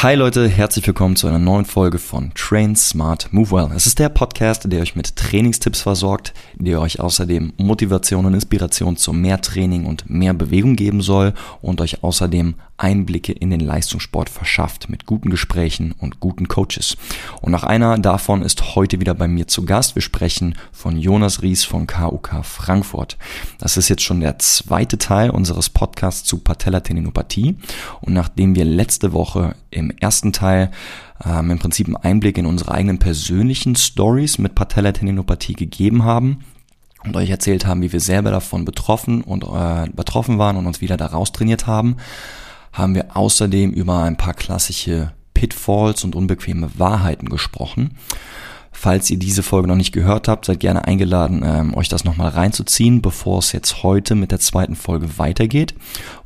Hi Leute, herzlich willkommen zu einer neuen Folge von Train Smart Move Well. Es ist der Podcast, der euch mit Trainingstipps versorgt, der euch außerdem Motivation und Inspiration zu mehr Training und mehr Bewegung geben soll und euch außerdem Einblicke in den Leistungssport verschafft mit guten Gesprächen und guten Coaches. Und nach einer davon ist heute wieder bei mir zu Gast. Wir sprechen von Jonas Ries von KUK Frankfurt. Das ist jetzt schon der zweite Teil unseres Podcasts zu Patellatendinopathie. Und nachdem wir letzte Woche im ersten Teil ähm, im Prinzip einen Einblick in unsere eigenen persönlichen Stories mit Patellatendinopathie gegeben haben, und euch erzählt haben, wie wir selber davon betroffen und äh, betroffen waren und uns wieder daraus trainiert haben, haben wir außerdem über ein paar klassische Pitfalls und unbequeme Wahrheiten gesprochen. Falls ihr diese Folge noch nicht gehört habt, seid gerne eingeladen, ähm, euch das nochmal reinzuziehen, bevor es jetzt heute mit der zweiten Folge weitergeht,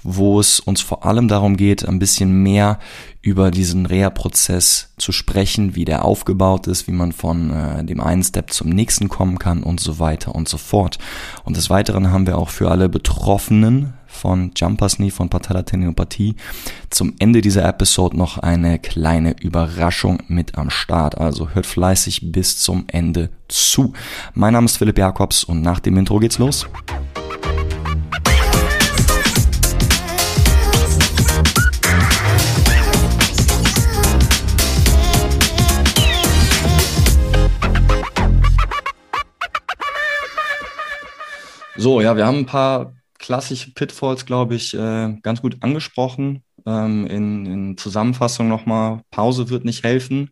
wo es uns vor allem darum geht, ein bisschen mehr über diesen Reha-Prozess zu sprechen, wie der aufgebaut ist, wie man von äh, dem einen Step zum nächsten kommen kann und so weiter und so fort. Und des Weiteren haben wir auch für alle Betroffenen von Jumpers Knee, von Patellatendinopathie. Zum Ende dieser Episode noch eine kleine Überraschung mit am Start. Also hört fleißig bis zum Ende zu. Mein Name ist Philipp Jakobs und nach dem Intro geht's los. So, ja, wir haben ein paar klassische Pitfalls, glaube ich, äh, ganz gut angesprochen. Ähm, in, in Zusammenfassung nochmal, Pause wird nicht helfen.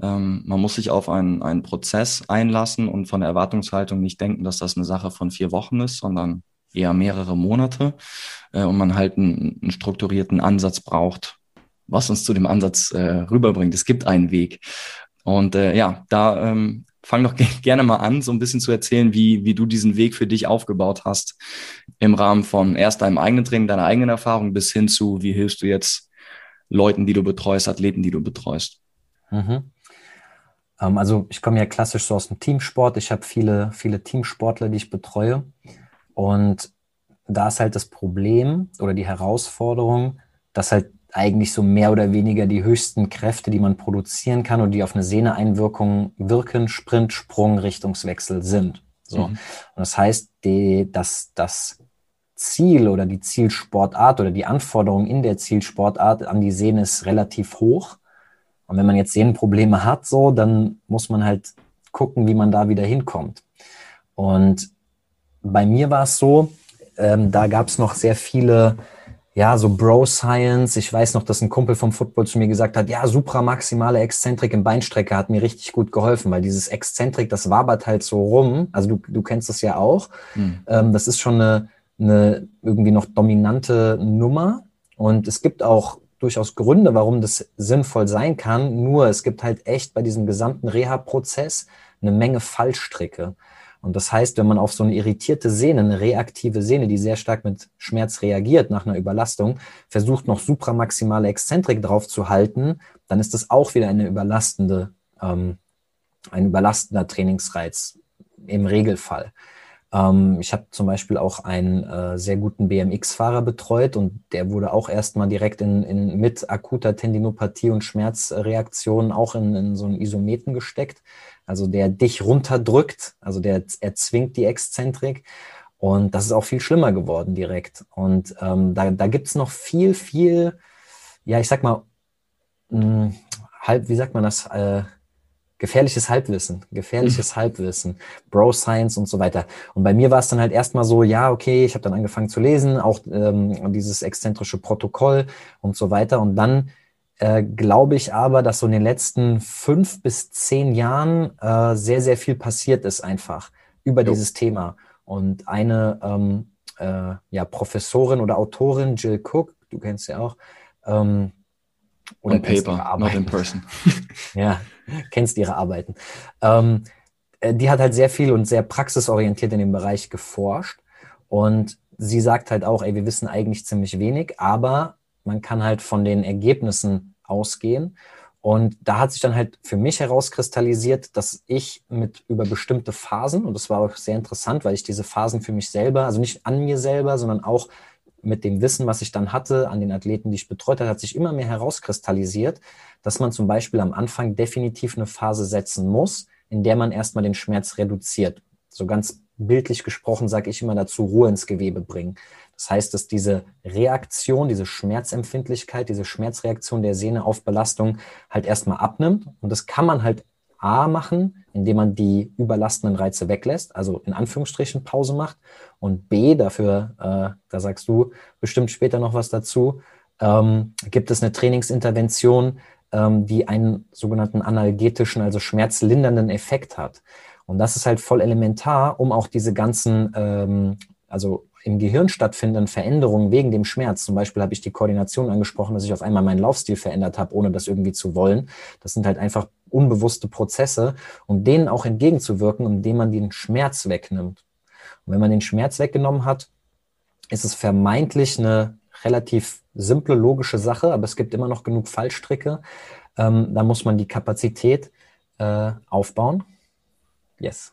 Ähm, man muss sich auf einen, einen Prozess einlassen und von der Erwartungshaltung nicht denken, dass das eine Sache von vier Wochen ist, sondern eher mehrere Monate äh, und man halt einen, einen, strukturierten Ansatz braucht, was uns zu dem Ansatz äh, rüberbringt. Es gibt einen Weg. Und äh, ja, da ähm, fang doch gerne mal an, so ein bisschen zu erzählen, wie, wie du diesen Weg für dich aufgebaut hast im Rahmen von erst deinem eigenen Training, deiner eigenen Erfahrung bis hin zu, wie hilfst du jetzt Leuten, die du betreust, Athleten, die du betreust. Mhm. Ähm, also ich komme ja klassisch so aus dem Teamsport. Ich habe viele, viele Teamsportler, die ich betreue. Und da ist halt das Problem oder die Herausforderung, dass halt eigentlich so mehr oder weniger die höchsten Kräfte, die man produzieren kann und die auf eine Sehneeinwirkung wirken, Sprint, Sprung, Richtungswechsel sind. So. Mhm. Und das heißt, die, dass das Ziel oder die Zielsportart oder die Anforderung in der Zielsportart an die Sehne ist relativ hoch. Und wenn man jetzt Sehnenprobleme hat, so, dann muss man halt gucken, wie man da wieder hinkommt. Und bei mir war es so, ähm, da gab es noch sehr viele ja, so Bro-Science. Ich weiß noch, dass ein Kumpel vom Football zu mir gesagt hat, ja, supramaximale Exzentrik im Beinstrecker hat mir richtig gut geholfen, weil dieses Exzentrik, das wabert halt so rum. Also du, du kennst das ja auch. Mhm. Ähm, das ist schon eine, eine irgendwie noch dominante Nummer. Und es gibt auch durchaus Gründe, warum das sinnvoll sein kann. Nur es gibt halt echt bei diesem gesamten Reha-Prozess eine Menge Fallstricke. Und das heißt, wenn man auf so eine irritierte Sehne, eine reaktive Sehne, die sehr stark mit Schmerz reagiert nach einer Überlastung, versucht noch supramaximale Exzentrik drauf zu halten, dann ist das auch wieder eine überlastende, ähm, ein überlastender Trainingsreiz im Regelfall. Ähm, ich habe zum Beispiel auch einen äh, sehr guten BMX-Fahrer betreut und der wurde auch erstmal direkt in, in, mit akuter Tendinopathie und Schmerzreaktionen auch in, in so einen Isometen gesteckt also der dich runterdrückt, also der erzwingt die Exzentrik. Und das ist auch viel schlimmer geworden direkt. Und ähm, da, da gibt es noch viel, viel, ja, ich sag mal, mh, hm, halb, wie sagt man das? Äh, gefährliches Halbwissen, gefährliches mhm. Halbwissen, Bro Science und so weiter. Und bei mir war es dann halt erstmal so, ja, okay, ich habe dann angefangen zu lesen, auch ähm, dieses exzentrische Protokoll und so weiter. Und dann äh, glaube ich aber, dass so in den letzten fünf bis zehn Jahren äh, sehr, sehr viel passiert ist einfach über jo. dieses Thema. Und eine ähm, äh, ja, Professorin oder Autorin, Jill Cook, du kennst sie auch, ähm, oder On paper, not in person. ja, kennst ihre Arbeiten. Ähm, äh, die hat halt sehr viel und sehr praxisorientiert in dem Bereich geforscht. Und sie sagt halt auch, ey, wir wissen eigentlich ziemlich wenig, aber man kann halt von den Ergebnissen ausgehen. Und da hat sich dann halt für mich herauskristallisiert, dass ich mit über bestimmte Phasen, und das war auch sehr interessant, weil ich diese Phasen für mich selber, also nicht an mir selber, sondern auch mit dem Wissen, was ich dann hatte an den Athleten, die ich betreut habe, hat sich immer mehr herauskristallisiert, dass man zum Beispiel am Anfang definitiv eine Phase setzen muss, in der man erstmal den Schmerz reduziert. So ganz bildlich gesprochen sage ich immer dazu, Ruhe ins Gewebe bringen. Das heißt, dass diese Reaktion, diese Schmerzempfindlichkeit, diese Schmerzreaktion der Sehne auf Belastung halt erstmal abnimmt. Und das kann man halt A machen, indem man die überlastenden Reize weglässt, also in Anführungsstrichen Pause macht. Und B, dafür, äh, da sagst du bestimmt später noch was dazu, ähm, gibt es eine Trainingsintervention, ähm, die einen sogenannten analgetischen, also schmerzlindernden Effekt hat. Und das ist halt voll elementar, um auch diese ganzen, ähm, also im Gehirn stattfindenden Veränderungen wegen dem Schmerz. Zum Beispiel habe ich die Koordination angesprochen, dass ich auf einmal meinen Laufstil verändert habe, ohne das irgendwie zu wollen. Das sind halt einfach unbewusste Prozesse und denen auch entgegenzuwirken, indem man den Schmerz wegnimmt. Und wenn man den Schmerz weggenommen hat, ist es vermeintlich eine relativ simple, logische Sache, aber es gibt immer noch genug Fallstricke. Ähm, da muss man die Kapazität äh, aufbauen. Yes.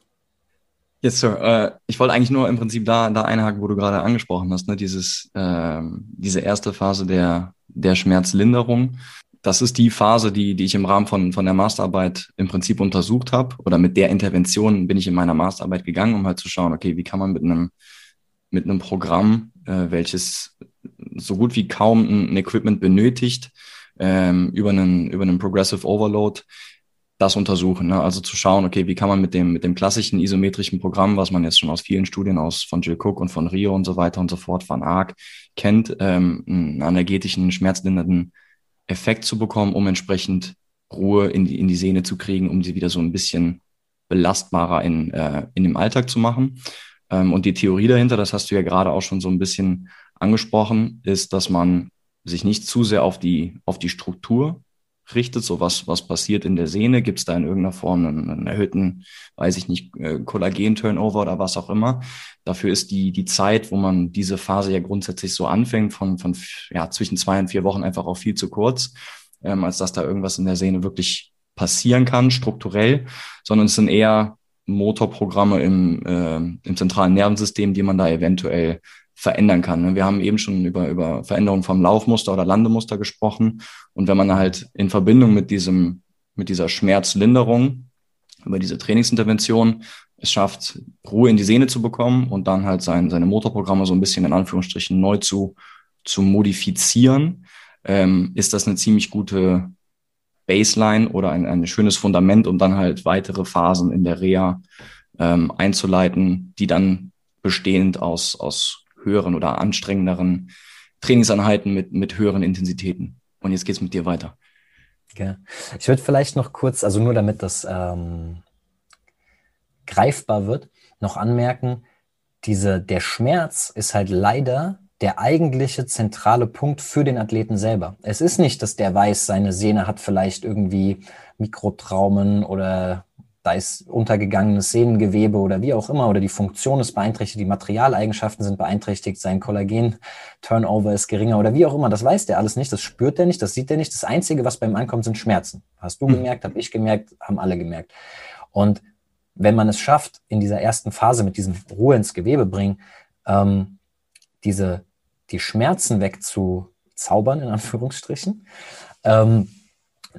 Yes, Sir. Äh, ich wollte eigentlich nur im Prinzip da, da einhaken, wo du gerade angesprochen hast, ne? Dieses, äh, diese erste Phase der, der Schmerzlinderung. Das ist die Phase, die, die ich im Rahmen von, von der Masterarbeit im Prinzip untersucht habe. Oder mit der Intervention bin ich in meiner Masterarbeit gegangen, um halt zu schauen, okay, wie kann man mit einem, mit einem Programm, äh, welches so gut wie kaum ein, Equipment benötigt, ähm, über einen, über einen Progressive Overload das untersuchen. Ne? Also zu schauen, okay, wie kann man mit dem, mit dem klassischen isometrischen Programm, was man jetzt schon aus vielen Studien aus von Jill Cook und von Rio und so weiter und so fort, Van Ark kennt, ähm, einen energetischen, schmerzlindernden Effekt zu bekommen, um entsprechend Ruhe in die, in die Sehne zu kriegen, um sie wieder so ein bisschen belastbarer in, äh, in dem Alltag zu machen. Ähm, und die Theorie dahinter, das hast du ja gerade auch schon so ein bisschen angesprochen, ist, dass man sich nicht zu sehr auf die, auf die Struktur richtet, so was, was passiert in der Sehne, gibt es da in irgendeiner Form einen, einen erhöhten, weiß ich nicht, äh, Kollagen-Turnover oder was auch immer. Dafür ist die, die Zeit, wo man diese Phase ja grundsätzlich so anfängt, von, von ja, zwischen zwei und vier Wochen einfach auch viel zu kurz, ähm, als dass da irgendwas in der Sehne wirklich passieren kann, strukturell, sondern es sind eher Motorprogramme im, äh, im zentralen Nervensystem, die man da eventuell verändern kann. Ne? Wir haben eben schon über, über Veränderungen vom Laufmuster oder Landemuster gesprochen. Und wenn man halt in Verbindung mit diesem, mit dieser Schmerzlinderung, über diese Trainingsintervention es schafft, Ruhe in die Sehne zu bekommen und dann halt sein, seine Motorprogramme so ein bisschen in Anführungsstrichen neu zu, zu modifizieren, ähm, ist das eine ziemlich gute Baseline oder ein, ein schönes Fundament, um dann halt weitere Phasen in der Reha ähm, einzuleiten, die dann bestehend aus, aus höheren oder anstrengenderen Trainingseinheiten mit, mit höheren Intensitäten. Und jetzt geht's mit dir weiter. Okay. Ich würde vielleicht noch kurz, also nur damit das ähm, greifbar wird, noch anmerken, diese, der Schmerz ist halt leider der eigentliche zentrale Punkt für den Athleten selber. Es ist nicht, dass der weiß, seine Sehne hat vielleicht irgendwie Mikrotraumen oder da ist untergegangenes Sehnengewebe oder wie auch immer, oder die Funktion ist beeinträchtigt, die Materialeigenschaften sind beeinträchtigt, sein Kollagen-Turnover ist geringer oder wie auch immer. Das weiß der alles nicht, das spürt der nicht, das sieht der nicht. Das Einzige, was beim Ankommen sind Schmerzen. Hast du hm. gemerkt, habe ich gemerkt, haben alle gemerkt. Und wenn man es schafft, in dieser ersten Phase mit diesem Ruhe ins Gewebe bringen, ähm, diese, die Schmerzen wegzuzaubern, in Anführungsstrichen, ähm,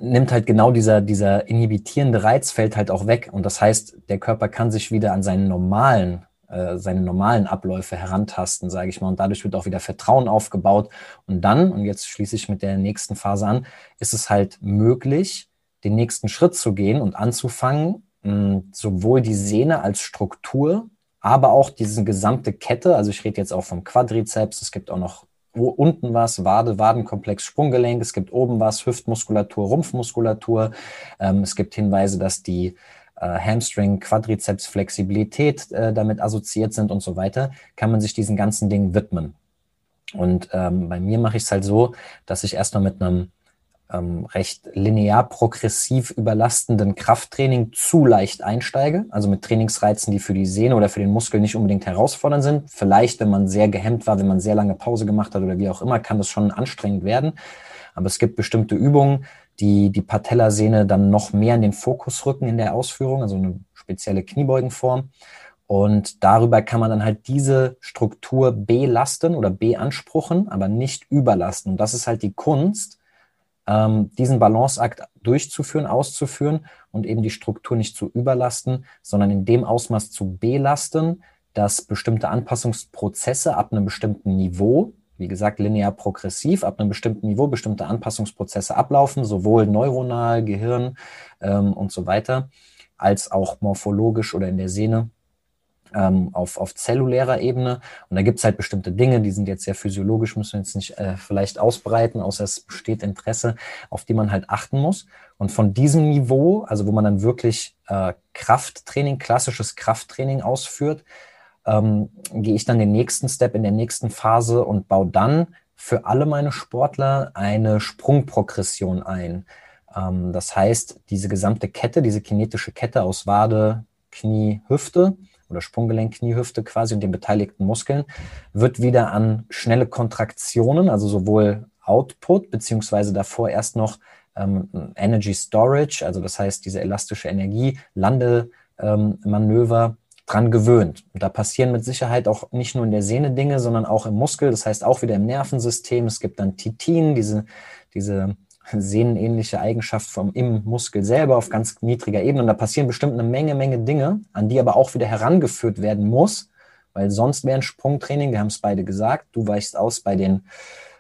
nimmt halt genau dieser, dieser inhibitierende Reiz fällt halt auch weg. Und das heißt, der Körper kann sich wieder an seinen normalen, äh, seine normalen Abläufe herantasten, sage ich mal. Und dadurch wird auch wieder Vertrauen aufgebaut. Und dann, und jetzt schließe ich mit der nächsten Phase an, ist es halt möglich, den nächsten Schritt zu gehen und anzufangen, mh, sowohl die Sehne als Struktur, aber auch diese gesamte Kette, also ich rede jetzt auch vom Quadrizeps, es gibt auch noch wo unten was, Wade, Wadenkomplex, Sprunggelenk, es gibt oben was, Hüftmuskulatur, Rumpfmuskulatur. Ähm, es gibt Hinweise, dass die äh, Hamstring, Quadrizeps, Flexibilität äh, damit assoziiert sind und so weiter, kann man sich diesen ganzen Dingen widmen. Und ähm, bei mir mache ich es halt so, dass ich erstmal mit einem ähm, recht linear progressiv überlastenden Krafttraining zu leicht einsteige, also mit Trainingsreizen, die für die Sehne oder für den Muskel nicht unbedingt herausfordernd sind. Vielleicht, wenn man sehr gehemmt war, wenn man sehr lange Pause gemacht hat oder wie auch immer, kann das schon anstrengend werden. Aber es gibt bestimmte Übungen, die die Patellasehne dann noch mehr in den Fokus rücken in der Ausführung, also eine spezielle Kniebeugenform. Und darüber kann man dann halt diese Struktur belasten oder beanspruchen, aber nicht überlasten. Und das ist halt die Kunst, ähm, diesen Balanceakt durchzuführen, auszuführen und eben die Struktur nicht zu überlasten, sondern in dem Ausmaß zu belasten, dass bestimmte Anpassungsprozesse ab einem bestimmten Niveau, wie gesagt, linear progressiv, ab einem bestimmten Niveau bestimmte Anpassungsprozesse ablaufen, sowohl neuronal, Gehirn ähm, und so weiter, als auch morphologisch oder in der Sehne ähm, auf, auf zellulärer Ebene. Und da gibt es halt bestimmte Dinge, die sind jetzt sehr physiologisch, müssen wir jetzt nicht äh, vielleicht ausbreiten, außer es besteht Interesse, auf die man halt achten muss. Und von diesem Niveau, also wo man dann wirklich äh, Krafttraining, klassisches Krafttraining ausführt, ähm, gehe ich dann den nächsten Step in der nächsten Phase und baue dann für alle meine Sportler eine Sprungprogression ein. Ähm, das heißt, diese gesamte Kette, diese kinetische Kette aus Wade, Knie, Hüfte, oder Sprunggelenk, Kniehüfte quasi und den beteiligten Muskeln, wird wieder an schnelle Kontraktionen, also sowohl Output, beziehungsweise davor erst noch ähm, Energy Storage, also das heißt diese elastische Energie, Landemanöver dran gewöhnt. Und da passieren mit Sicherheit auch nicht nur in der Sehne Dinge, sondern auch im Muskel, das heißt auch wieder im Nervensystem. Es gibt dann Titin, diese, diese sehnenähnliche Eigenschaft vom im Muskel selber auf ganz niedriger Ebene. Und da passieren bestimmt eine Menge, Menge Dinge, an die aber auch wieder herangeführt werden muss, weil sonst wäre ein Sprungtraining, wir haben es beide gesagt, du weichst aus bei den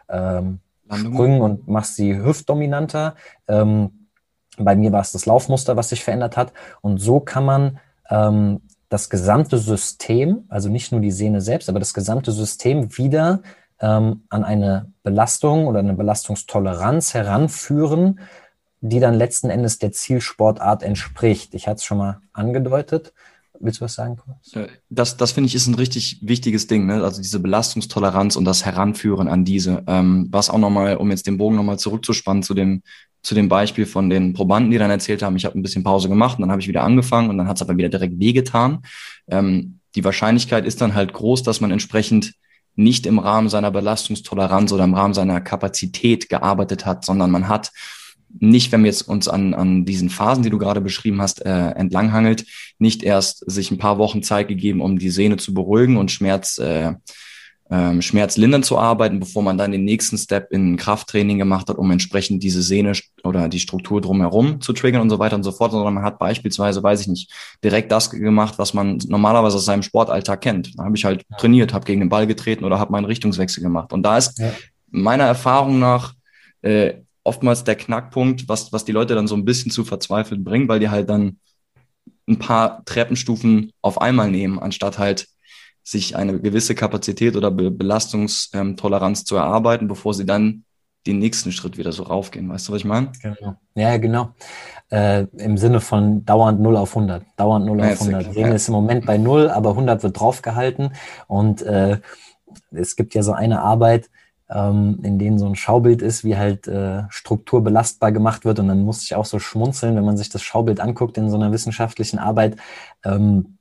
ähm, Sprüngen und machst sie hüftdominanter. Ähm, bei mir war es das Laufmuster, was sich verändert hat. Und so kann man ähm, das gesamte System, also nicht nur die Sehne selbst, aber das gesamte System wieder ähm, an eine Belastung oder eine Belastungstoleranz heranführen, die dann letzten Endes der Zielsportart entspricht. Ich hatte es schon mal angedeutet. Willst du was sagen? Äh, das, das finde ich ist ein richtig wichtiges Ding, ne? also diese Belastungstoleranz und das Heranführen an diese. Ähm, was auch nochmal, um jetzt den Bogen nochmal zurückzuspannen zu dem, zu dem Beispiel von den Probanden, die dann erzählt haben, ich habe ein bisschen Pause gemacht und dann habe ich wieder angefangen und dann hat es aber wieder direkt wehgetan. Ähm, die Wahrscheinlichkeit ist dann halt groß, dass man entsprechend nicht im Rahmen seiner Belastungstoleranz oder im Rahmen seiner Kapazität gearbeitet hat, sondern man hat nicht, wenn wir jetzt uns an, an diesen Phasen, die du gerade beschrieben hast, äh, entlanghangelt, nicht erst sich ein paar Wochen Zeit gegeben, um die Sehne zu beruhigen und Schmerz äh, ähm, schmerzlindernd zu arbeiten, bevor man dann den nächsten Step in Krafttraining gemacht hat, um entsprechend diese Sehne oder die Struktur drumherum zu triggern und so weiter und so fort, sondern man hat beispielsweise, weiß ich nicht, direkt das gemacht, was man normalerweise aus seinem Sportalltag kennt. Da habe ich halt ja. trainiert, habe gegen den Ball getreten oder habe meinen Richtungswechsel gemacht. Und da ist ja. meiner Erfahrung nach äh, oftmals der Knackpunkt, was, was die Leute dann so ein bisschen zu verzweifeln bringt, weil die halt dann ein paar Treppenstufen auf einmal nehmen, anstatt halt sich eine gewisse Kapazität oder Be Belastungstoleranz zu erarbeiten, bevor sie dann den nächsten Schritt wieder so raufgehen. Weißt du, was ich meine? Genau. Ja, genau. Äh, Im Sinne von dauernd 0 auf 100. Dauernd 0 auf 100. Sehen ja. ist im Moment bei 0, aber 100 wird draufgehalten. Und äh, es gibt ja so eine Arbeit, ähm, in denen so ein Schaubild ist, wie halt äh, Struktur belastbar gemacht wird. Und dann muss ich auch so schmunzeln, wenn man sich das Schaubild anguckt in so einer wissenschaftlichen Arbeit. Ähm,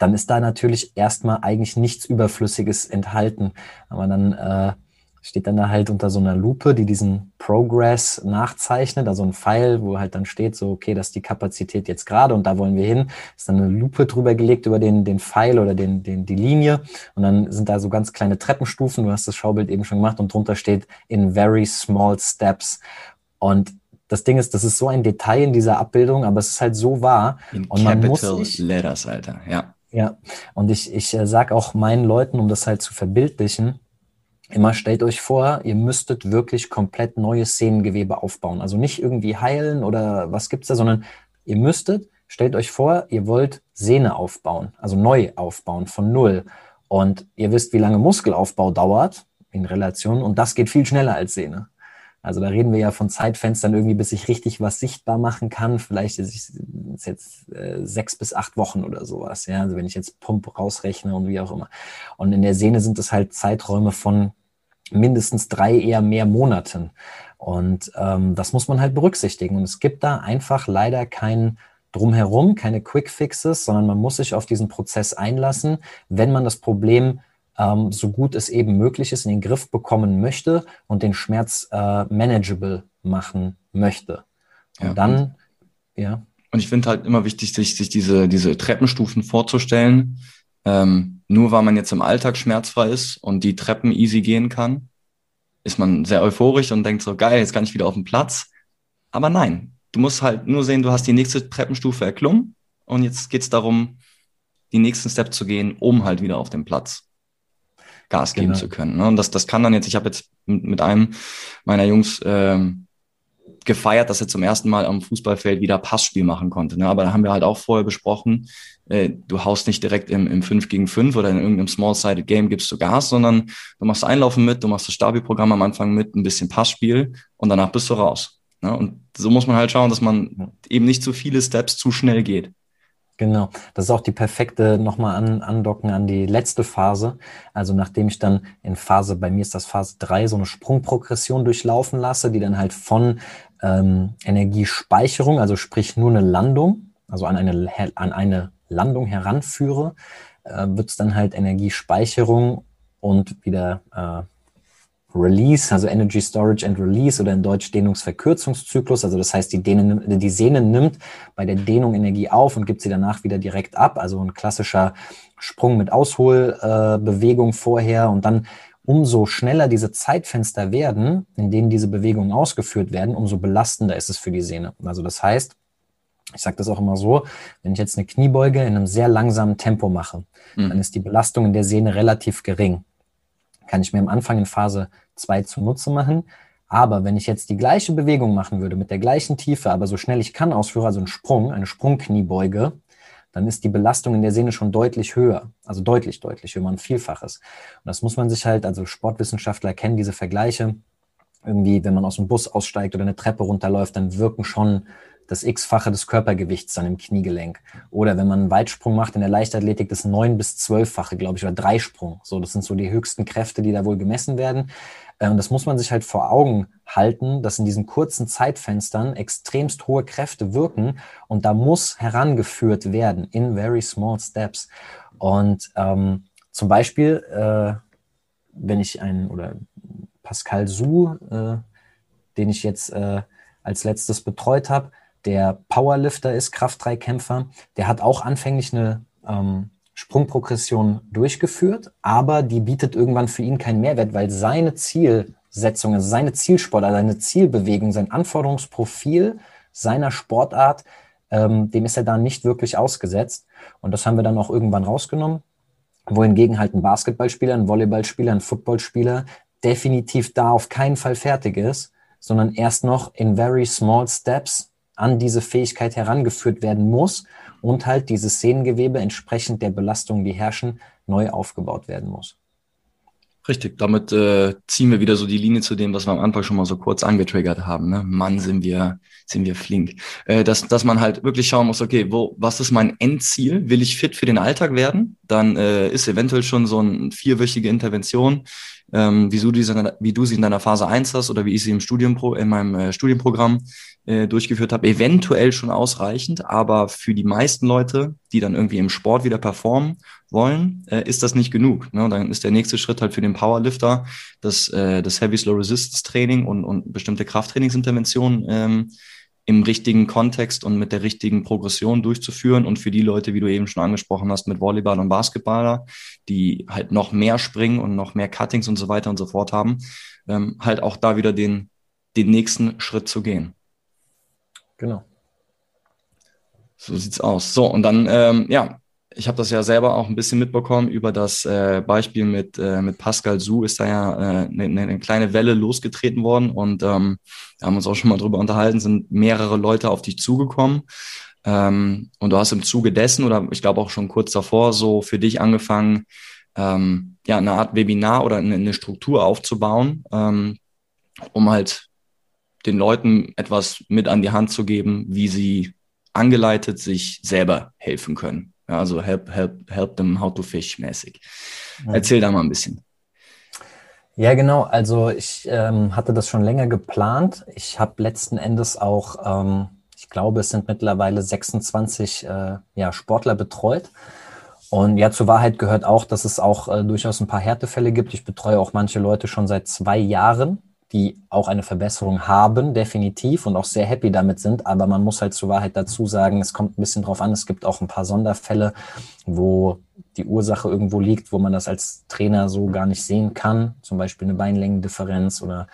dann ist da natürlich erstmal eigentlich nichts Überflüssiges enthalten. Aber dann äh, steht dann da halt unter so einer Lupe, die diesen Progress nachzeichnet, also ein Pfeil, wo halt dann steht, so, okay, das ist die Kapazität jetzt gerade und da wollen wir hin. Ist dann eine Lupe drüber gelegt über den, den Pfeil oder den, den, die Linie und dann sind da so ganz kleine Treppenstufen, du hast das Schaubild eben schon gemacht und drunter steht in very small steps. Und das Ding ist, das ist so ein Detail in dieser Abbildung, aber es ist halt so wahr. In und man Capital muss sich, Letters, Alter, ja. Ja, und ich, ich äh, sage auch meinen Leuten, um das halt zu verbildlichen, immer stellt euch vor, ihr müsstet wirklich komplett neues Sehnengewebe aufbauen. Also nicht irgendwie heilen oder was gibt's da, sondern ihr müsstet, stellt euch vor, ihr wollt Sehne aufbauen, also neu aufbauen von null. Und ihr wisst, wie lange Muskelaufbau dauert in Relation und das geht viel schneller als Sehne. Also da reden wir ja von Zeitfenstern irgendwie, bis ich richtig was sichtbar machen kann. Vielleicht ist es jetzt äh, sechs bis acht Wochen oder sowas. Ja, also wenn ich jetzt Pump rausrechne und wie auch immer. Und in der Sehne sind es halt Zeiträume von mindestens drei, eher mehr Monaten. Und ähm, das muss man halt berücksichtigen. Und es gibt da einfach leider kein Drumherum, keine Quick Fixes, sondern man muss sich auf diesen Prozess einlassen, wenn man das Problem ähm, so gut es eben möglich ist, in den Griff bekommen möchte und den Schmerz äh, manageable machen möchte. Und ja, dann, und, ja. Und ich finde halt immer wichtig, sich, sich diese, diese Treppenstufen vorzustellen, ähm, nur weil man jetzt im Alltag schmerzfrei ist und die Treppen easy gehen kann, ist man sehr euphorisch und denkt so, geil, jetzt kann ich wieder auf den Platz. Aber nein, du musst halt nur sehen, du hast die nächste Treppenstufe erklommen und jetzt geht es darum, die nächsten Steps zu gehen, um halt wieder auf den Platz Gas geben genau. zu können. Ne? Und das, das kann dann jetzt, ich habe jetzt mit einem meiner Jungs ähm, gefeiert, dass er zum ersten Mal am Fußballfeld wieder Passspiel machen konnte. Ne? Aber da haben wir halt auch vorher besprochen, äh, du haust nicht direkt im, im 5 gegen 5 oder in irgendeinem Small-Sided Game gibst du Gas, sondern du machst Einlaufen mit, du machst das Stabi-Programm am Anfang mit, ein bisschen Passspiel und danach bist du raus. Ne? Und so muss man halt schauen, dass man eben nicht zu viele Steps zu schnell geht. Genau, das ist auch die perfekte nochmal an, andocken an die letzte Phase. Also nachdem ich dann in Phase, bei mir ist das Phase 3, so eine Sprungprogression durchlaufen lasse, die dann halt von ähm, Energiespeicherung, also sprich nur eine Landung, also an eine, an eine Landung heranführe, äh, wird es dann halt Energiespeicherung und wieder äh, Release, also Energy Storage and Release oder in Deutsch Dehnungsverkürzungszyklus. Also das heißt, die, Dehne, die Sehne nimmt bei der Dehnung Energie auf und gibt sie danach wieder direkt ab. Also ein klassischer Sprung mit Ausholbewegung äh, vorher und dann umso schneller diese Zeitfenster werden, in denen diese Bewegungen ausgeführt werden, umso belastender ist es für die Sehne. Also das heißt, ich sage das auch immer so, wenn ich jetzt eine Kniebeuge in einem sehr langsamen Tempo mache, mhm. dann ist die Belastung in der Sehne relativ gering kann ich mir am Anfang in Phase 2 zunutze machen. Aber wenn ich jetzt die gleiche Bewegung machen würde, mit der gleichen Tiefe, aber so schnell ich kann ausführe, also einen Sprung, eine Sprungkniebeuge, dann ist die Belastung in der Sehne schon deutlich höher. Also deutlich, deutlich höher, ein Vielfaches. Und das muss man sich halt, also Sportwissenschaftler kennen diese Vergleiche. Irgendwie, wenn man aus dem Bus aussteigt oder eine Treppe runterläuft, dann wirken schon das X-fache des Körpergewichts dann im Kniegelenk. Oder wenn man einen Weitsprung macht in der Leichtathletik, das neun bis zwölffache, glaube ich, oder Dreisprung. So, das sind so die höchsten Kräfte, die da wohl gemessen werden. Und ähm, das muss man sich halt vor Augen halten, dass in diesen kurzen Zeitfenstern extremst hohe Kräfte wirken und da muss herangeführt werden in very small steps. Und ähm, zum Beispiel, äh, wenn ich einen oder Pascal Su, äh, den ich jetzt äh, als letztes betreut habe, der Powerlifter ist, Kraftdreikämpfer. Der hat auch anfänglich eine ähm, Sprungprogression durchgeführt, aber die bietet irgendwann für ihn keinen Mehrwert, weil seine Zielsetzung, also seine Zielsport, also seine Zielbewegung, sein Anforderungsprofil seiner Sportart, ähm, dem ist er da nicht wirklich ausgesetzt. Und das haben wir dann auch irgendwann rausgenommen. Wohingegen halt ein Basketballspieler, ein Volleyballspieler, ein Footballspieler definitiv da auf keinen Fall fertig ist, sondern erst noch in very small steps an diese Fähigkeit herangeführt werden muss und halt dieses Sehnengewebe entsprechend der Belastungen, die herrschen, neu aufgebaut werden muss. Richtig, damit äh, ziehen wir wieder so die Linie zu dem, was wir am Anfang schon mal so kurz angetriggert haben. Ne? Mann, sind wir, sind wir flink. Äh, dass, dass man halt wirklich schauen muss, okay, wo, was ist mein Endziel? Will ich fit für den Alltag werden? Dann äh, ist eventuell schon so eine vierwöchige Intervention, ähm, wie, du diese, wie du sie in deiner Phase 1 hast oder wie ich sie im Studienpro, in meinem äh, Studienprogramm äh, durchgeführt habe, eventuell schon ausreichend, aber für die meisten Leute, die dann irgendwie im Sport wieder performen wollen, äh, ist das nicht genug. Ne? Dann ist der nächste Schritt halt für den Powerlifter das, äh, das Heavy Slow Resistance Training und, und bestimmte Krafttrainingsinterventionen ähm, im richtigen Kontext und mit der richtigen Progression durchzuführen. Und für die Leute, wie du eben schon angesprochen hast, mit Volleyball und Basketballer, die halt noch mehr springen und noch mehr Cuttings und so weiter und so fort haben, ähm, halt auch da wieder den, den nächsten Schritt zu gehen. Genau. So sieht's aus. So, und dann, ähm, ja, ich habe das ja selber auch ein bisschen mitbekommen über das äh, Beispiel mit, äh, mit Pascal Su ist da ja eine äh, ne, ne kleine Welle losgetreten worden und ähm, wir haben uns auch schon mal drüber unterhalten, sind mehrere Leute auf dich zugekommen ähm, und du hast im Zuge dessen oder ich glaube auch schon kurz davor so für dich angefangen, ähm, ja, eine Art Webinar oder eine, eine Struktur aufzubauen, ähm, um halt den Leuten etwas mit an die Hand zu geben, wie sie angeleitet sich selber helfen können. Ja, also help, help, help them how to fish mäßig. Mhm. Erzähl da mal ein bisschen. Ja, genau. Also ich ähm, hatte das schon länger geplant. Ich habe letzten Endes auch, ähm, ich glaube, es sind mittlerweile 26 äh, ja, Sportler betreut. Und ja, zur Wahrheit gehört auch, dass es auch äh, durchaus ein paar Härtefälle gibt. Ich betreue auch manche Leute schon seit zwei Jahren die auch eine Verbesserung haben, definitiv, und auch sehr happy damit sind. Aber man muss halt zur Wahrheit dazu sagen, es kommt ein bisschen drauf an. Es gibt auch ein paar Sonderfälle, wo die Ursache irgendwo liegt, wo man das als Trainer so gar nicht sehen kann. Zum Beispiel eine Beinlängendifferenz oder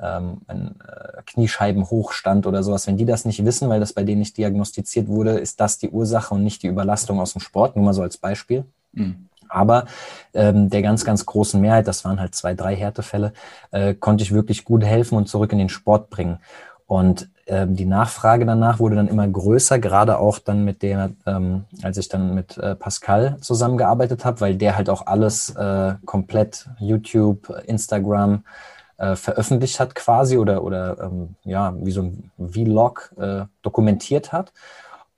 ähm, ein äh, Kniescheibenhochstand oder sowas. Wenn die das nicht wissen, weil das bei denen nicht diagnostiziert wurde, ist das die Ursache und nicht die Überlastung aus dem Sport. Nur mal so als Beispiel. Mhm. Aber ähm, der ganz, ganz großen Mehrheit, das waren halt zwei, drei Härtefälle, äh, konnte ich wirklich gut helfen und zurück in den Sport bringen. Und ähm, die Nachfrage danach wurde dann immer größer, gerade auch dann mit der, ähm, als ich dann mit äh, Pascal zusammengearbeitet habe, weil der halt auch alles äh, komplett YouTube, Instagram äh, veröffentlicht hat quasi oder, oder ähm, ja, wie so ein Vlog äh, dokumentiert hat.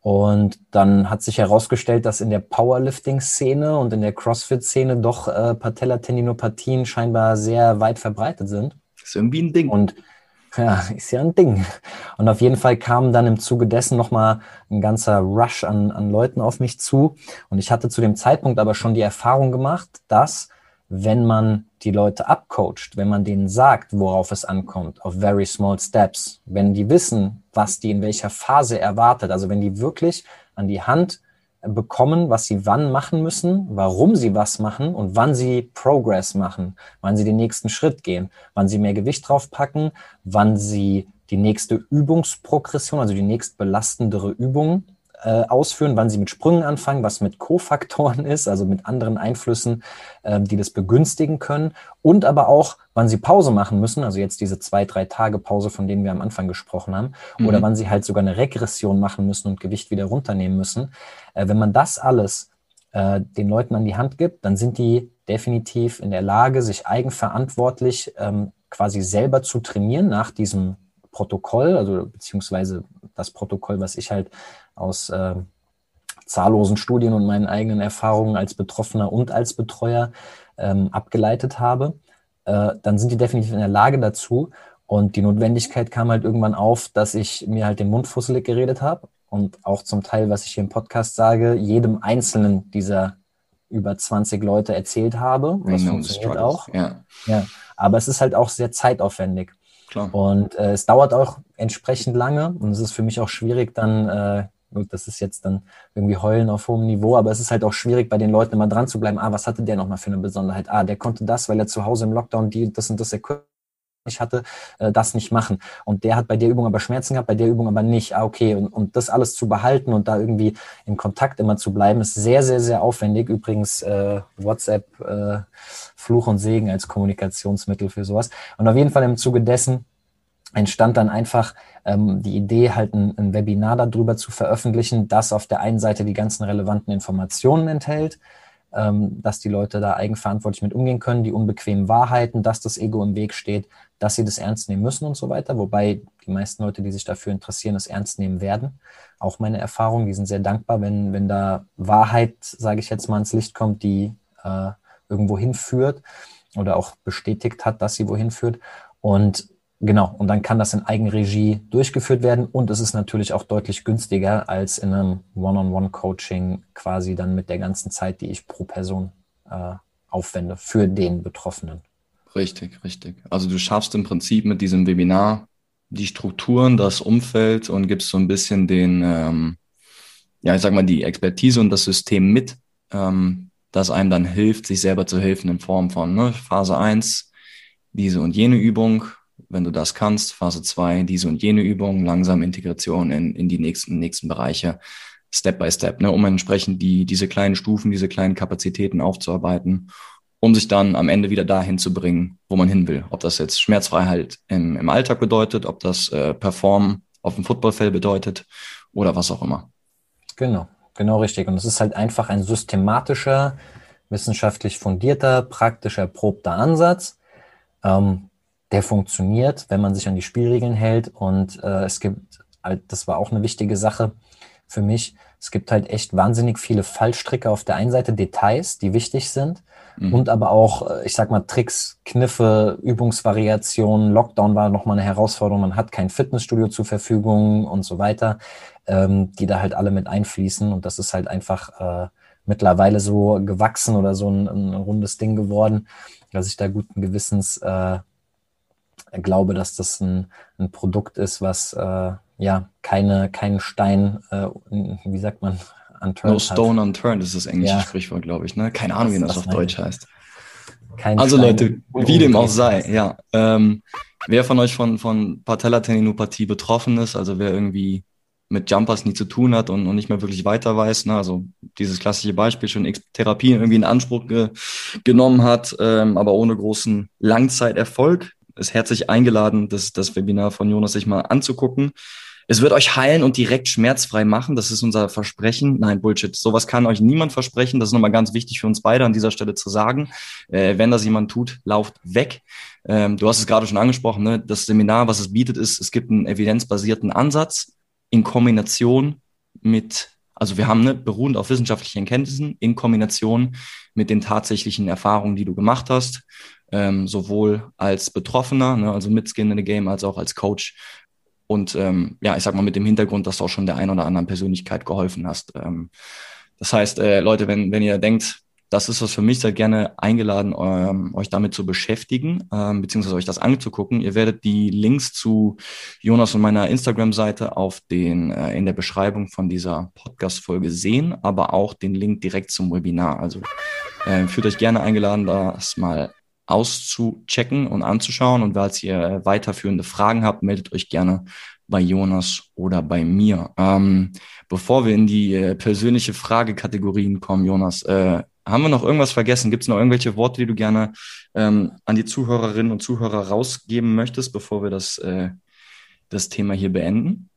Und dann hat sich herausgestellt, dass in der Powerlifting-Szene und in der CrossFit-Szene doch äh, Patellatendinopathien scheinbar sehr weit verbreitet sind. Ist irgendwie ein Ding. Und ja, ist ja ein Ding. Und auf jeden Fall kam dann im Zuge dessen nochmal ein ganzer Rush an, an Leuten auf mich zu. Und ich hatte zu dem Zeitpunkt aber schon die Erfahrung gemacht, dass wenn man die Leute abcoacht, wenn man denen sagt, worauf es ankommt, auf very small steps, wenn die wissen, was die in welcher Phase erwartet, also wenn die wirklich an die Hand bekommen, was sie wann machen müssen, warum sie was machen und wann sie Progress machen, wann sie den nächsten Schritt gehen, wann sie mehr Gewicht draufpacken, wann sie die nächste Übungsprogression, also die nächst belastendere Übung äh, ausführen, wann sie mit Sprüngen anfangen, was mit Kofaktoren ist, also mit anderen Einflüssen, äh, die das begünstigen können. Und aber auch, wann sie Pause machen müssen, also jetzt diese zwei, drei Tage Pause, von denen wir am Anfang gesprochen haben, mhm. oder wann sie halt sogar eine Regression machen müssen und Gewicht wieder runternehmen müssen. Äh, wenn man das alles äh, den Leuten an die Hand gibt, dann sind die definitiv in der Lage, sich eigenverantwortlich ähm, quasi selber zu trainieren nach diesem Protokoll, also beziehungsweise das Protokoll, was ich halt aus äh, zahllosen Studien und meinen eigenen Erfahrungen als Betroffener und als Betreuer ähm, abgeleitet habe, äh, dann sind die definitiv in der Lage dazu. Und die Notwendigkeit kam halt irgendwann auf, dass ich mir halt den Mund fusselig geredet habe und auch zum Teil, was ich hier im Podcast sage, jedem einzelnen dieser über 20 Leute erzählt habe. Das funktioniert auch. Ja. ja. Aber es ist halt auch sehr zeitaufwendig. Klar. Und äh, es dauert auch entsprechend lange und es ist für mich auch schwierig, dann äh, das ist jetzt dann irgendwie Heulen auf hohem Niveau, aber es ist halt auch schwierig, bei den Leuten immer dran zu bleiben. Ah, was hatte der nochmal für eine Besonderheit? Ah, der konnte das, weil er zu Hause im Lockdown die, das und das ich hatte, äh, das nicht machen. Und der hat bei der Übung aber Schmerzen gehabt, bei der Übung aber nicht. Ah, okay. Und, und das alles zu behalten und da irgendwie in Kontakt immer zu bleiben, ist sehr, sehr, sehr aufwendig. Übrigens äh, WhatsApp äh, Fluch und Segen als Kommunikationsmittel für sowas. Und auf jeden Fall im Zuge dessen entstand dann einfach ähm, die Idee, halt ein, ein Webinar darüber zu veröffentlichen, das auf der einen Seite die ganzen relevanten Informationen enthält, ähm, dass die Leute da eigenverantwortlich mit umgehen können, die unbequemen Wahrheiten, dass das Ego im Weg steht, dass sie das ernst nehmen müssen und so weiter. Wobei die meisten Leute, die sich dafür interessieren, es ernst nehmen werden. Auch meine Erfahrung, die sind sehr dankbar, wenn, wenn da Wahrheit, sage ich jetzt mal, ins Licht kommt, die äh, irgendwo hinführt oder auch bestätigt hat, dass sie wohin führt. Und Genau, und dann kann das in Eigenregie durchgeführt werden und es ist natürlich auch deutlich günstiger als in einem One-on-One-Coaching quasi dann mit der ganzen Zeit, die ich pro Person äh, aufwende für den Betroffenen. Richtig, richtig. Also du schaffst im Prinzip mit diesem Webinar die Strukturen, das Umfeld und gibst so ein bisschen den, ähm, ja, ich sag mal, die Expertise und das System mit, ähm, das einem dann hilft, sich selber zu helfen in Form von ne, Phase 1, diese und jene Übung, wenn du das kannst, Phase 2, diese und jene Übung, langsam Integration in, in die nächsten, nächsten Bereiche, Step by Step, ne, um entsprechend die, diese kleinen Stufen, diese kleinen Kapazitäten aufzuarbeiten, um sich dann am Ende wieder dahin zu bringen, wo man hin will. Ob das jetzt Schmerzfreiheit im, im Alltag bedeutet, ob das äh, Performen auf dem Footballfeld bedeutet oder was auch immer. Genau, genau richtig. Und es ist halt einfach ein systematischer, wissenschaftlich fundierter, praktisch erprobter Ansatz, ähm, der funktioniert, wenn man sich an die Spielregeln hält. Und äh, es gibt, halt, das war auch eine wichtige Sache für mich, es gibt halt echt wahnsinnig viele Fallstricke auf der einen Seite, Details, die wichtig sind. Mhm. Und aber auch, äh, ich sag mal, Tricks, Kniffe, Übungsvariationen. Lockdown war nochmal eine Herausforderung. Man hat kein Fitnessstudio zur Verfügung und so weiter, ähm, die da halt alle mit einfließen. Und das ist halt einfach äh, mittlerweile so gewachsen oder so ein, ein rundes Ding geworden, dass ich da guten Gewissens äh, glaube, dass das ein, ein Produkt ist, was äh, ja keine, keinen Stein, äh, wie sagt man, unturned. No stone hat. unturned ist das englische ja. Sprichwort, glaube ich. Ne? Keine Ahnung, wie das, das auf Deutsch heißt. Kein also Stein Leute, wie dem auch sei, ja. Ähm, wer von euch von, von Patellatendinopathie betroffen ist, also wer irgendwie mit Jumpers nie zu tun hat und, und nicht mehr wirklich weiter weiß, ne? also dieses klassische Beispiel schon X Therapien irgendwie in Anspruch ge genommen hat, ähm, aber ohne großen Langzeiterfolg, ist herzlich eingeladen, das, das Webinar von Jonas sich mal anzugucken. Es wird euch heilen und direkt schmerzfrei machen. Das ist unser Versprechen. Nein, Bullshit. Sowas kann euch niemand versprechen. Das ist nochmal ganz wichtig für uns beide an dieser Stelle zu sagen. Äh, wenn das jemand tut, lauft weg. Ähm, du hast es gerade schon angesprochen. Ne? Das Seminar, was es bietet, ist, es gibt einen evidenzbasierten Ansatz in Kombination mit also wir haben ne, beruhend auf wissenschaftlichen Erkenntnissen in Kombination mit den tatsächlichen Erfahrungen, die du gemacht hast, ähm, sowohl als Betroffener, ne, also mit Skin in the Game, als auch als Coach. Und ähm, ja, ich sag mal mit dem Hintergrund, dass du auch schon der ein oder anderen Persönlichkeit geholfen hast. Ähm, das heißt, äh, Leute, wenn, wenn ihr denkt, das ist was für mich, seid gerne eingeladen, ähm, euch damit zu beschäftigen, ähm, beziehungsweise euch das anzugucken. Ihr werdet die Links zu Jonas und meiner Instagram-Seite auf den, äh, in der Beschreibung von dieser Podcast-Folge sehen, aber auch den Link direkt zum Webinar. Also äh, fühlt euch gerne eingeladen, das mal auszuchecken und anzuschauen. Und falls ihr weiterführende Fragen habt, meldet euch gerne bei Jonas oder bei mir. Ähm, bevor wir in die äh, persönliche Fragekategorien kommen, Jonas, äh, haben wir noch irgendwas vergessen? Gibt es noch irgendwelche Worte, die du gerne ähm, an die Zuhörerinnen und Zuhörer rausgeben möchtest, bevor wir das, äh, das Thema hier beenden?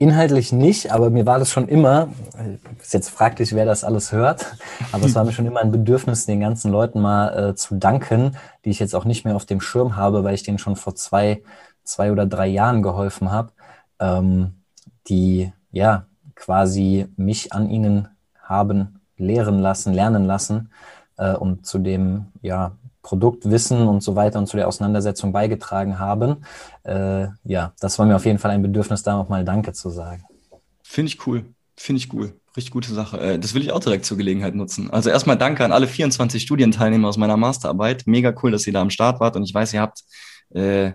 Inhaltlich nicht, aber mir war das schon immer, ist jetzt fraglich, wer das alles hört, aber es war mir schon immer ein Bedürfnis, den ganzen Leuten mal äh, zu danken, die ich jetzt auch nicht mehr auf dem Schirm habe, weil ich denen schon vor zwei, zwei oder drei Jahren geholfen habe, ähm, die ja quasi mich an ihnen haben lehren lassen, lernen lassen äh, und zu dem ja, Produktwissen und so weiter und zu der Auseinandersetzung beigetragen haben. Äh, ja, das war mir auf jeden Fall ein Bedürfnis, da nochmal Danke zu sagen. Finde ich cool. Finde ich cool. Richtig gute Sache. Äh, das will ich auch direkt zur Gelegenheit nutzen. Also erstmal danke an alle 24 Studienteilnehmer aus meiner Masterarbeit. Mega cool, dass ihr da am Start wart und ich weiß, ihr habt äh,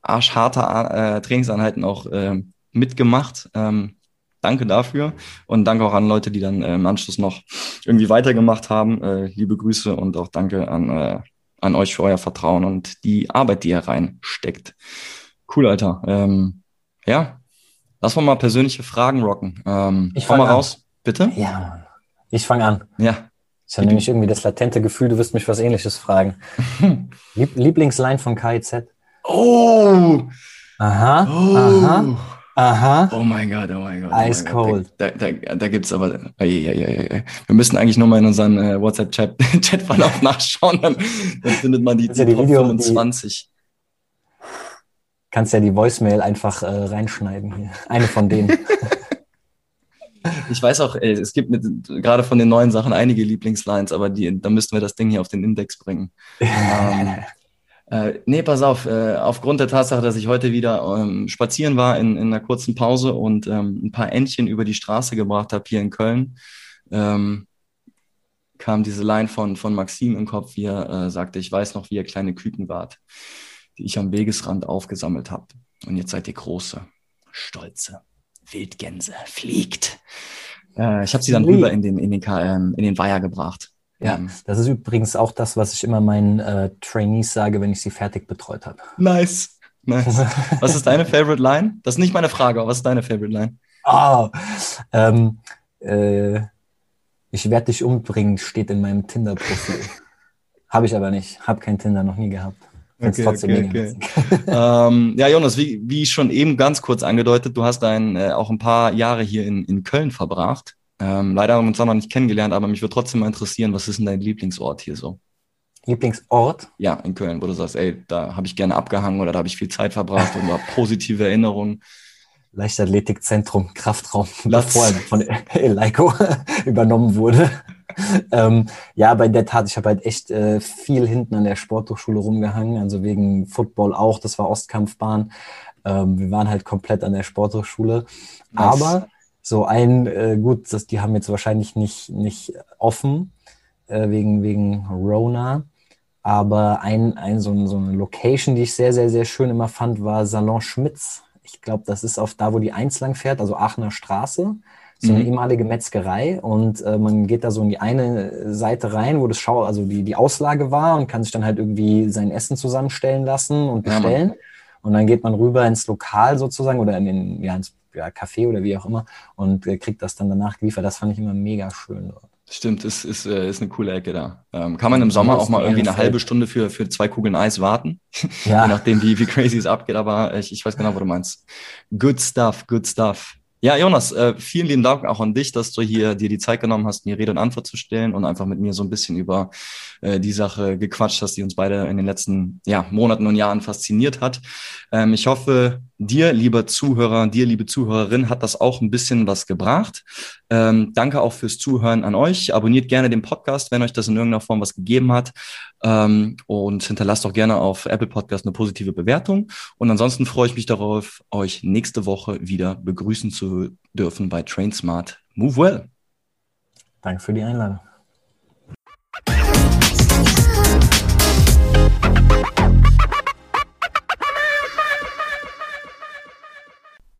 arschharte äh, Trainingseinheiten auch äh, mitgemacht. Ähm, danke dafür und danke auch an Leute, die dann äh, im Anschluss noch irgendwie weitergemacht haben. Äh, liebe Grüße und auch danke an, äh, an euch für euer Vertrauen und die Arbeit, die ihr reinsteckt. Cool, Alter. Ähm, ja, lass mal persönliche Fragen rocken. Ähm, ich fange mal an. raus, bitte. Ja, ich fange an. Ja. Ich habe nämlich irgendwie das latente Gefühl, du wirst mich was ähnliches fragen. Lieb Lieblingsline von KIZ? Oh! Aha, oh. aha. Aha. Oh mein Gott, oh mein Gott. Oh Ice cold. Da, da, da, da gibt es aber. Ja, ja, ja, Wir müssen eigentlich nur mal in unseren äh, WhatsApp-Chat-Verlauf nachschauen, dann, dann, findet man die, die, ja die Top Video, 25. Die, kannst ja die Voicemail einfach äh, reinschneiden hier. Eine von denen. ich weiß auch, ey, es gibt mit, gerade von den neuen Sachen einige Lieblingslines, aber die, da müssten wir das Ding hier auf den Index bringen. ähm, äh, nee, pass auf, äh, aufgrund der Tatsache, dass ich heute wieder ähm, spazieren war in, in einer kurzen Pause und ähm, ein paar Entchen über die Straße gebracht habe hier in Köln, ähm, kam diese Line von, von Maxim im Kopf, wie er äh, sagte, ich weiß noch, wie ihr kleine Küken wart, die ich am Wegesrand aufgesammelt habe. Und jetzt seid ihr große, stolze Wildgänse, fliegt. Äh, ich habe sie dann rüber in den, in den, ähm, in den Weiher gebracht. Ja, ähm. das ist übrigens auch das, was ich immer meinen äh, Trainees sage, wenn ich sie fertig betreut habe. Nice. Nice. was ist deine Favorite Line? Das ist nicht meine Frage, aber was ist deine Favorite Line? Oh, ähm, äh, ich werde dich umbringen, steht in meinem Tinder-Profil. habe ich aber nicht. Habe kein Tinder, noch nie gehabt. Okay, okay, okay. ähm, ja, Jonas, wie, wie schon eben ganz kurz angedeutet, du hast ein, äh, auch ein paar Jahre hier in, in Köln verbracht. Ähm, leider haben wir uns auch noch nicht kennengelernt, aber mich würde trotzdem mal interessieren, was ist denn dein Lieblingsort hier so? Lieblingsort? Ja, in Köln, wo du sagst, ey, da habe ich gerne abgehangen oder da habe ich viel Zeit verbracht oder positive Erinnerungen. Leichtathletikzentrum, Kraftraum, bevor von Eleiko übernommen wurde. ähm, ja, aber in der Tat, ich habe halt echt äh, viel hinten an der Sporthochschule rumgehangen, also wegen Football auch, das war Ostkampfbahn. Ähm, wir waren halt komplett an der Sporthochschule. Nice. Aber so ein, äh, gut, das, die haben jetzt wahrscheinlich nicht, nicht offen, äh, wegen, wegen Rona. Aber ein, ein, so, ein, so eine Location, die ich sehr, sehr, sehr schön immer fand, war Salon Schmitz. Ich glaube, das ist auf da, wo die Eins lang fährt, also Aachener Straße so eine mhm. ehemalige Metzgerei und äh, man geht da so in die eine Seite rein, wo das Schau, also die, die Auslage war und kann sich dann halt irgendwie sein Essen zusammenstellen lassen und bestellen. Ja, und dann geht man rüber ins Lokal sozusagen oder in den, ja, ins ja, Café oder wie auch immer und äh, kriegt das dann danach geliefert. Das fand ich immer mega schön dort. Stimmt, ist, ist, äh, ist eine coole Ecke da. Ähm, kann man im Sommer auch mal irgendwie eine halbe Stunde für, für zwei Kugeln Eis warten? Ja. Je nachdem, wie, wie crazy es abgeht, aber ich, ich weiß genau, wo du meinst. Good stuff, good stuff. Ja, Jonas, äh, vielen lieben Dank auch an dich, dass du hier dir die Zeit genommen hast, mir Rede und Antwort zu stellen und einfach mit mir so ein bisschen über äh, die Sache gequatscht hast, die uns beide in den letzten ja, Monaten und Jahren fasziniert hat. Ähm, ich hoffe, dir, lieber Zuhörer, dir, liebe Zuhörerin, hat das auch ein bisschen was gebracht. Ähm, danke auch fürs Zuhören an euch. Abonniert gerne den Podcast, wenn euch das in irgendeiner Form was gegeben hat. Ähm, und hinterlasst auch gerne auf Apple Podcast eine positive Bewertung. Und ansonsten freue ich mich darauf, euch nächste Woche wieder begrüßen zu dürfen bei Train Smart Move Well. Danke für die Einladung.